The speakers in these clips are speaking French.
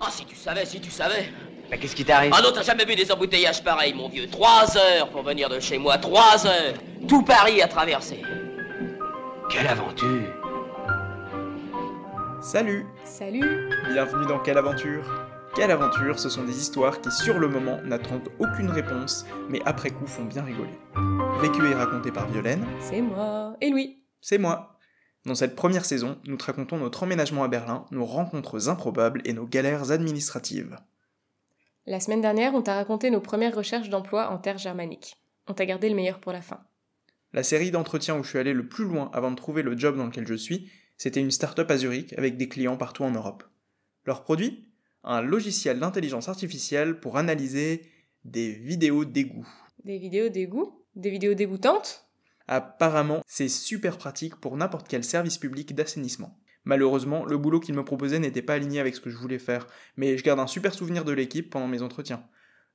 Ah, si tu savais, si tu savais. Mais qu'est-ce qui t'arrive Ah non, t'as jamais vu des embouteillages pareils, mon vieux. Trois heures pour venir de chez moi, trois heures. Tout Paris à traverser. Quelle aventure Salut Salut Bienvenue dans Quelle aventure Quelle aventure, ce sont des histoires qui sur le moment n'attendent aucune réponse, mais après coup font bien rigoler. Vécu et raconté par Violaine, C'est moi Et Louis c'est moi. Dans cette première saison, nous te racontons notre emménagement à Berlin, nos rencontres improbables et nos galères administratives. La semaine dernière, on t'a raconté nos premières recherches d'emploi en terre germanique. On t'a gardé le meilleur pour la fin. La série d'entretiens où je suis allé le plus loin avant de trouver le job dans lequel je suis, c'était une start-up à Zurich avec des clients partout en Europe. Leur produit? Un logiciel d'intelligence artificielle pour analyser des vidéos d'égout. Des vidéos d'égout? Des vidéos dégoûtantes? Apparemment, c'est super pratique pour n'importe quel service public d'assainissement. Malheureusement, le boulot qu'ils me proposaient n'était pas aligné avec ce que je voulais faire, mais je garde un super souvenir de l'équipe pendant mes entretiens.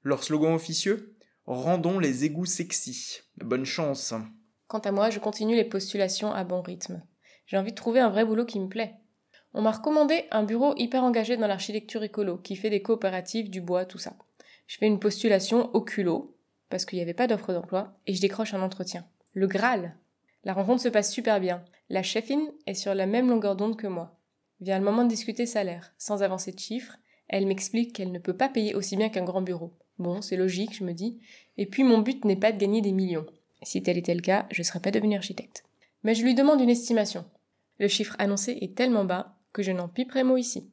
Leur slogan officieux Rendons les égouts sexy. Bonne chance. Quant à moi, je continue les postulations à bon rythme. J'ai envie de trouver un vrai boulot qui me plaît. On m'a recommandé un bureau hyper engagé dans l'architecture écolo, qui fait des coopératives, du bois, tout ça. Je fais une postulation au culot, parce qu'il n'y avait pas d'offre d'emploi, et je décroche un entretien. Le Graal La rencontre se passe super bien. La chefine est sur la même longueur d'onde que moi. Vient le moment de discuter salaire. Sans avancer de chiffres, elle m'explique qu'elle ne peut pas payer aussi bien qu'un grand bureau. Bon, c'est logique, je me dis. Et puis mon but n'est pas de gagner des millions. Si tel était le cas, je ne serais pas devenu architecte. Mais je lui demande une estimation. Le chiffre annoncé est tellement bas que je n'en piperai mot ici.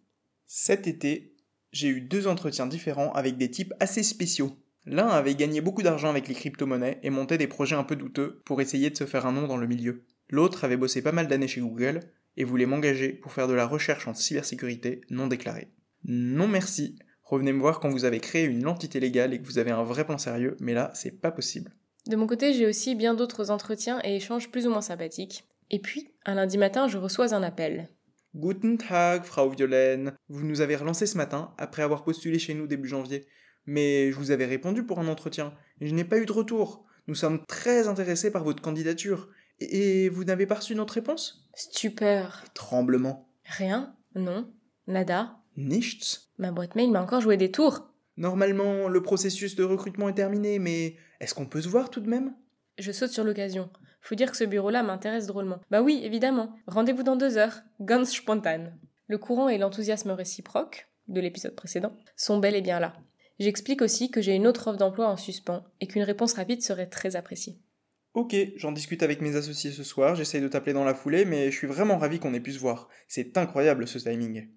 Cet été, j'ai eu deux entretiens différents avec des types assez spéciaux. L'un avait gagné beaucoup d'argent avec les crypto-monnaies et montait des projets un peu douteux pour essayer de se faire un nom dans le milieu. L'autre avait bossé pas mal d'années chez Google et voulait m'engager pour faire de la recherche en cybersécurité non déclarée. Non merci. Revenez me voir quand vous avez créé une entité légale et que vous avez un vrai plan sérieux, mais là, c'est pas possible. De mon côté, j'ai aussi bien d'autres entretiens et échanges plus ou moins sympathiques. Et puis, un lundi matin, je reçois un appel. Guten Tag, Frau Violaine. Vous nous avez relancé ce matin après avoir postulé chez nous début janvier. Mais je vous avais répondu pour un entretien et je n'ai pas eu de retour. Nous sommes très intéressés par votre candidature. Et vous n'avez pas reçu notre réponse? Stupeur. Tremblement. Rien Non Nada Nichts Ma boîte mail m'a encore joué des tours. Normalement, le processus de recrutement est terminé, mais est-ce qu'on peut se voir tout de même? Je saute sur l'occasion. Faut dire que ce bureau-là m'intéresse drôlement. Bah oui, évidemment. Rendez-vous dans deux heures. Ganz spontan. Le courant et l'enthousiasme réciproque, de l'épisode précédent, sont bel et bien là. J'explique aussi que j'ai une autre offre d'emploi en suspens et qu'une réponse rapide serait très appréciée. Ok, j'en discute avec mes associés ce soir, j'essaye de t'appeler dans la foulée, mais je suis vraiment ravi qu'on ait pu se voir. C'est incroyable ce timing.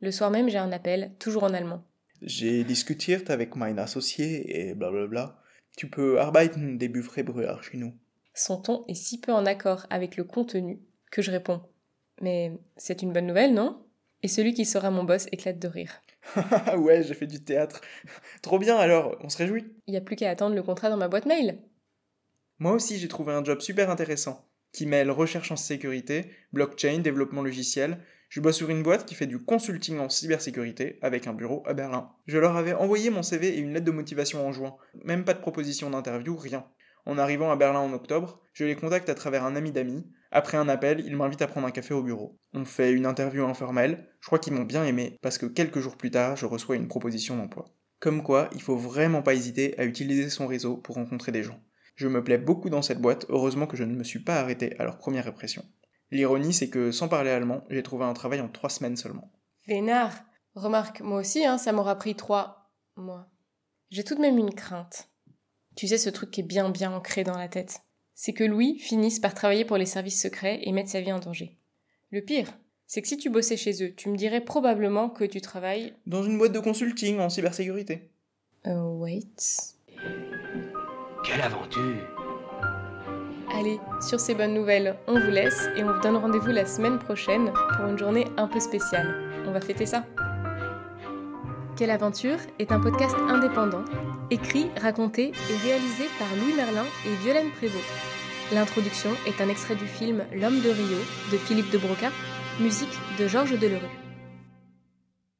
Le soir même, j'ai un appel, toujours en allemand. J'ai discutiert avec mein associé et blablabla. Tu peux arbeiten des Buffret-Brûer chez nous. Son ton est si peu en accord avec le contenu que je réponds. Mais c'est une bonne nouvelle, non? Et celui qui sera mon boss éclate de rire. ouais, j'ai fait du théâtre. Trop bien alors, on se réjouit. Il n'y a plus qu'à attendre le contrat dans ma boîte mail. Moi aussi, j'ai trouvé un job super intéressant qui mêle recherche en sécurité, blockchain, développement logiciel. Je bosse sur une boîte qui fait du consulting en cybersécurité avec un bureau à Berlin. Je leur avais envoyé mon CV et une lettre de motivation en juin. Même pas de proposition d'interview, rien. En arrivant à Berlin en octobre, je les contacte à travers un ami d'amis. Après un appel, ils m'invitent à prendre un café au bureau. On fait une interview informelle. Je crois qu'ils m'ont bien aimé parce que quelques jours plus tard, je reçois une proposition d'emploi. Comme quoi, il faut vraiment pas hésiter à utiliser son réseau pour rencontrer des gens. Je me plais beaucoup dans cette boîte, heureusement que je ne me suis pas arrêté à leur première impression. L'ironie, c'est que sans parler allemand, j'ai trouvé un travail en trois semaines seulement. Vénard Remarque, moi aussi, hein, ça m'aura pris trois mois. J'ai tout de même une crainte. Tu sais, ce truc qui est bien bien ancré dans la tête. C'est que Louis finisse par travailler pour les services secrets et mettre sa vie en danger. Le pire, c'est que si tu bossais chez eux, tu me dirais probablement que tu travailles. Dans une boîte de consulting en cybersécurité. Euh, wait. Quelle aventure Allez, sur ces bonnes nouvelles, on vous laisse et on vous donne rendez-vous la semaine prochaine pour une journée un peu spéciale. On va fêter ça. Quelle aventure est un podcast indépendant, écrit, raconté et réalisé par Louis Merlin et Violaine Prévost. L'introduction est un extrait du film L'homme de Rio de Philippe de Broca, musique de Georges Delerue.